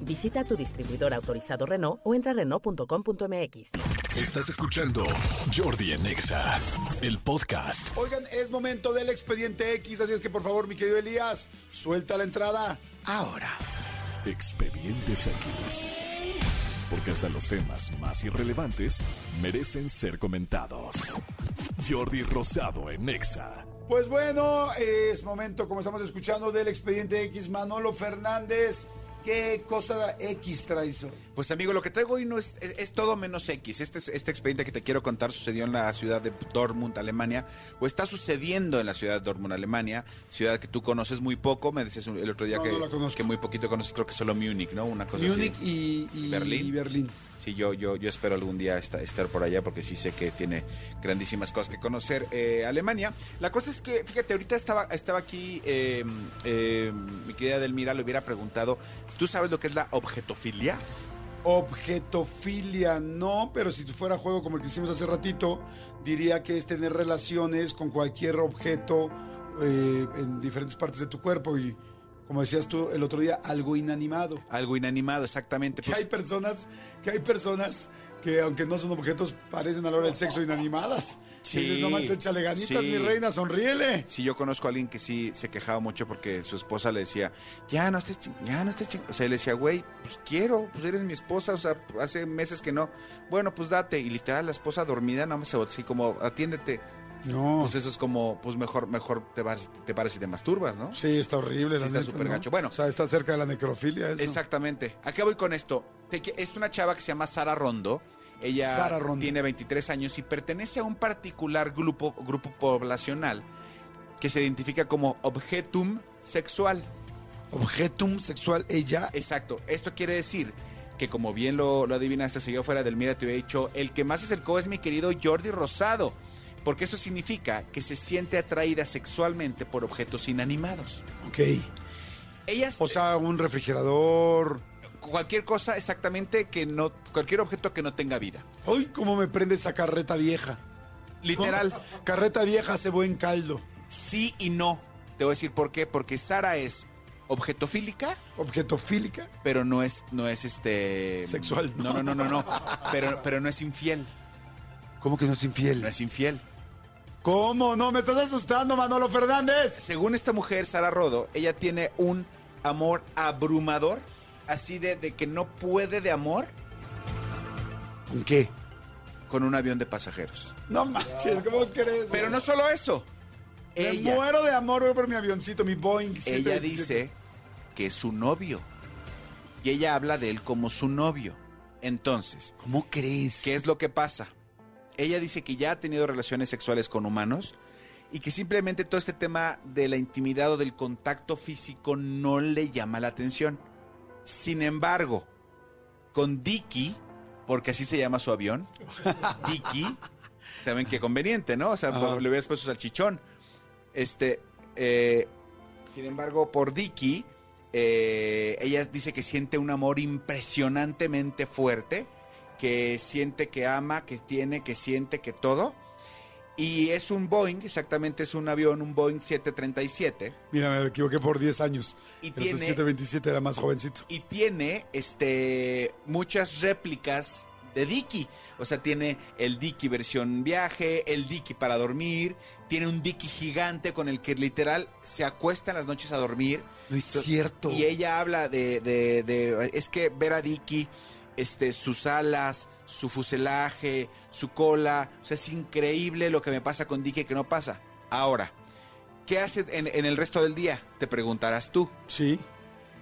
Visita tu distribuidor autorizado Renault o entra a Renault.com.mx. Estás escuchando Jordi en Exa, el podcast. Oigan, es momento del expediente X, así es que por favor, mi querido Elías, suelta la entrada ahora. Expedientes X. Porque hasta los temas más irrelevantes merecen ser comentados. Jordi Rosado en Exa. Pues bueno, es momento, como estamos escuchando, del expediente X, Manolo Fernández. ¿Qué cosa X traes hoy? Pues amigo, lo que traigo hoy no es, es, es todo menos X. Este, este expediente que te quiero contar sucedió en la ciudad de Dortmund, Alemania, o está sucediendo en la ciudad de Dortmund, Alemania, ciudad que tú conoces muy poco. Me decías el otro día No, que, no muy poquito conoces, creo que solo Múnich, ¿no? Una cosa Múnich así. y, y Berlín. y Berlín. Sí, yo, yo, yo espero algún día esta- estar por allá porque sí sé que tiene grandísimas cosas que conocer eh, Alemania. La cosa es que, fíjate, ahorita estaba, estaba aquí, eh, eh, mi querida Delmira le hubiera preguntado, ¿tú sabes lo que es la objetofilia? Objetofilia no, pero si fuera juego como el que hicimos hace ratito, diría que es tener relaciones con cualquier objeto eh, en diferentes partes de tu cuerpo y, como decías tú el otro día, algo inanimado. Algo inanimado, exactamente. Que Pues, hay personas, que hay personas que aunque no son objetos, parecen a la hora del sexo inanimadas. Sí, dices, no manches, échale ganitas, sí. mi reina, sonríele. Sí, yo conozco a alguien que sí se quejaba mucho porque su esposa le decía, ya no estés ya no estés ching-". O sea, le decía, güey, pues quiero, pues eres mi esposa, o sea, hace meses que no. Bueno, pues date. Y literal, la esposa dormida, nada más se así como, atiéndete. No. Pues eso es como, pues mejor, mejor te vas, te paras y te masturbas, ¿no? sí, está horrible. Sí, la está súper ¿no? gacho. Bueno. o sea, está cerca de la necrofilia. Eso. Exactamente. ¿A qué voy con esto? Es una chava que se llama Sara Rondo. Ella Sara Rondo. tiene 23 años y pertenece a un particular grupo, grupo poblacional que se identifica como objetum sexual. Objetum sexual, ella. Exacto. Esto quiere decir que como bien lo, lo adivinaste, si yo fuera del Mira te hubiera dicho, el que más se acercó es mi querido Jordi Rosado. Porque eso significa que se siente atraída sexualmente por objetos inanimados. Ok. Ellas, O sea, un refrigerador. cualquier cosa exactamente que no, cualquier objeto que no tenga vida. ¡Ay, cómo me prende esa carreta vieja! Literal, Carreta vieja hace buen caldo. sí y no. Te voy a decir por qué. Porque Sara es objetofílica, Objetofílica. pero no es, no es este. Sexual, No, no, no, no, no. Pero, pero no es infiel. ¿Cómo que no es infiel? No es infiel. ¿Cómo? No, me estás asustando, Manolo Fernández. Según esta mujer, Sara Rodo, ella tiene un amor abrumador, así de, de que no puede de amor ¿Con qué? con un avión de pasajeros. No manches, ¿cómo crees? Pero no solo eso. Me Ella, muero de amor por mi avioncito, mi Boeing. ella 727. dice que es su novio. Y ella habla de él como su novio. Entonces, ¿Cómo crees? ¿qué es lo que pasa? Ella dice que ya ha tenido relaciones sexuales con humanos y que simplemente todo este tema de la intimidad o del contacto físico no le llama la atención. Sin embargo, con Dicky, porque así se llama su avión, Dicky, también qué conveniente, ¿no? O sea, Ajá. le hubieras puesto salchichón. Este, eh, sin embargo, por Dicky, eh, ella dice que siente un amor impresionantemente fuerte, que siente que ama, que tiene, que siente, que todo. Y es un Boeing, exactamente es un avión, un Boeing 737. Mira, me equivoqué por 10 años. Y El tiene- 727 era más jovencito. y tiene este muchas réplicas de Dicky. O sea, tiene el Dicky versión viaje, el Dicky para dormir, tiene un Dicky gigante con el que literal se acuesta en las noches a dormir. No es cierto. Y ella habla de, de- de- es que ver a Dicky, este, sus alas, su fuselaje, su cola, o sea, es increíble lo que me pasa con Dicky que no pasa. Ahora, ¿qué hace en, en el resto del día? Te preguntarás tú Sí.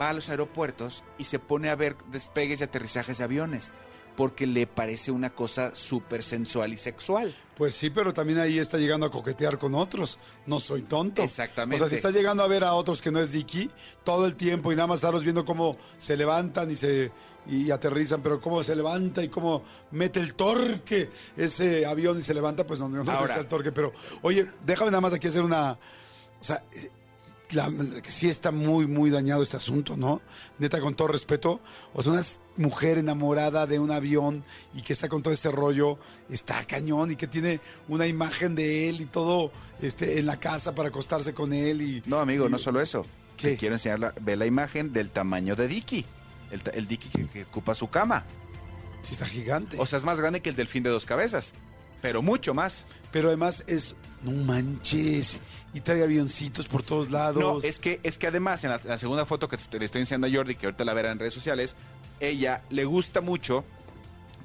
va a los aeropuertos y se pone a ver despegues y aterrizajes de aviones. Porque le parece una cosa súper sensual y sexual. Pues sí, pero también ahí está llegando a coquetear con otros. No soy tonto. Exactamente. O sea, si está llegando a ver a otros que no es Dicky todo el tiempo y nada más estarlos viendo cómo se levantan y se y aterrizan, pero cómo se levanta y cómo mete el torque ese avión y se levanta, pues no, no sé si el torque, pero oye, déjame nada más aquí hacer una, o sea, la- que sí está muy, muy dañado este asunto, ¿no? Neta, con todo respeto. O sea, una mujer enamorada de un avión y que está con todo ese rollo, está cañón y que tiene una imagen de él y todo este, en la casa para acostarse con él. y No, amigo, y- no solo eso. ¿Qué? Te quiero enseñar, la, ve la imagen del tamaño de Dicky. El, el Dicky que, que ocupa su cama. Sí, está gigante. O sea, es más grande que el delfín de dos cabezas. Pero mucho más. Pero además es, no manches, y trae avioncitos por todos lados. No, es que, es que además, en la, segunda foto que te- le estoy enseñando a Jordi, que ahorita la verá en redes sociales, ella le gusta mucho,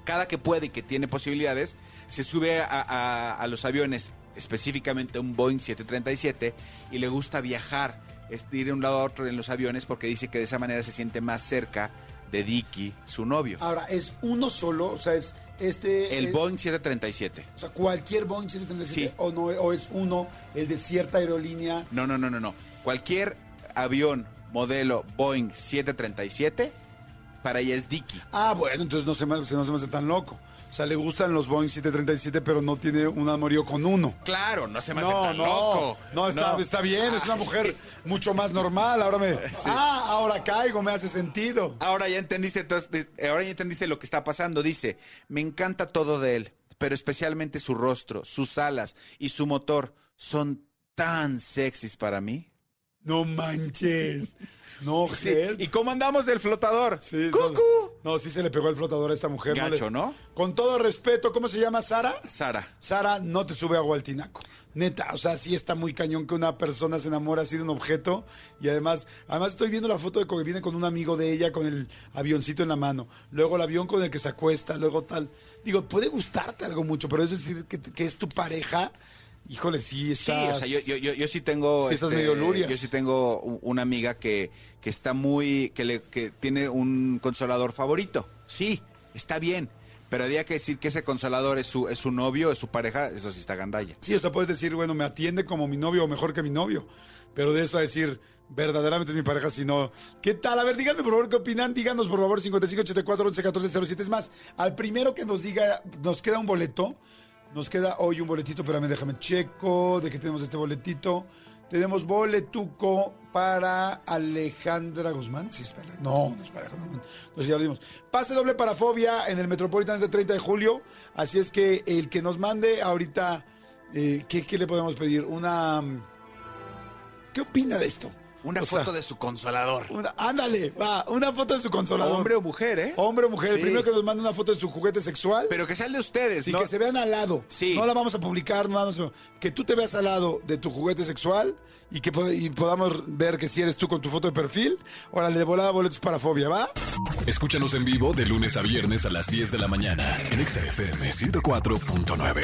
cada que puede y que tiene posibilidades, se sube a, a- a los aviones, específicamente un Boeing 737, y le gusta viajar, es ir de un lado a otro en los aviones, porque dice que de esa manera se siente más cerca de Dicky, su novio. Ahora, ¿es uno solo? O sea, es este... El es- Boeing 737. O sea, cualquier Boeing 737 Sí. o, no, o es uno, el de cierta aerolínea. No, no, no, no, no. Cualquier avión modelo Boeing 737, para ella es Dicky. Ah, bueno, entonces no se, me, se- no se me hace tan loco. O sea, le gustan los Boeing 737, pero no tiene un amorío con uno. Claro, no se me No, hace tan no, loco. no, está, No. está bien, es una Ah, mujer mucho más normal. Ahora me. Ah, ahora caigo, me hace sentido. Ahora ya entendiste, entonces, de- ahora ya entendiste lo que está pasando. Dice, me encanta todo de él, pero especialmente su rostro, sus alas y su motor son tan sexys para mí. No manches. No, Sí. ¿Y cómo andamos del flotador? Sí, ¡Cucú! No, sí se le pegó el flotador a esta mujer. Gacho, le- ¿no? Con todo respeto, ¿cómo se llama Sara? Sara. Sara, no te sube agua al tinaco. Neta, o sea, sí está muy cañón que una persona se enamora así de un objeto. Y además, además estoy viendo la foto de que viene con un amigo de ella con el avioncito en la mano. Luego el avión con el que se acuesta, luego tal. Digo, puede gustarte algo mucho, pero es decir que, que es tu pareja. Híjole, sí, Sí, estás... o sea, yo, yo, yo, yo sí tengo. este, Sí estás medio lurias. Yo sí tengo una amiga que, que está muy. Que, le, que tiene un consolador favorito. Sí, está bien. Pero había que decir que ese consolador es su, es su novio, es su pareja, eso sí está gandalla. Sí, o sea, puedes decir, bueno, me atiende como mi novio o mejor que mi novio. Pero de eso a decir, verdaderamente es mi pareja, si no. ¿Qué tal? A ver, díganme por favor qué opinan. Díganos por favor 55 84 11 14 07. Es más, al primero que nos diga, nos queda un boleto. Nos queda hoy un boletito, espérame, déjame checo de que tenemos este boletito. Tenemos boletuco para Alejandra Guzmán. Sí, espera. No, no es para Alejandra Guzmán. Sé, ya lo dimos. Pase doble para Fobia en el Metropolitan este 30 de julio. Así es que el que nos mande ahorita, eh, ¿qué, qué le podemos pedir? Una... mm, ¿Qué opina de esto? Una O sea, foto de su consolador. una- ándale, va, una foto de su consolador. Hombre o mujer, ¿eh? Hombre o mujer. El Sí. primero que nos mande una foto de su juguete sexual. Pero que sea el de ustedes, Sí, ¿no? que se vean al lado. Sí. No la vamos a publicar, no vamos a- que tú te veas al lado de tu juguete sexual y que pod- y podamos ver que si eres tú con tu foto de perfil. Órale, de volada boletos para fobia, ¿va? Escúchanos en vivo de lunes a viernes a las 10 de la mañana en Exa FM 104.9.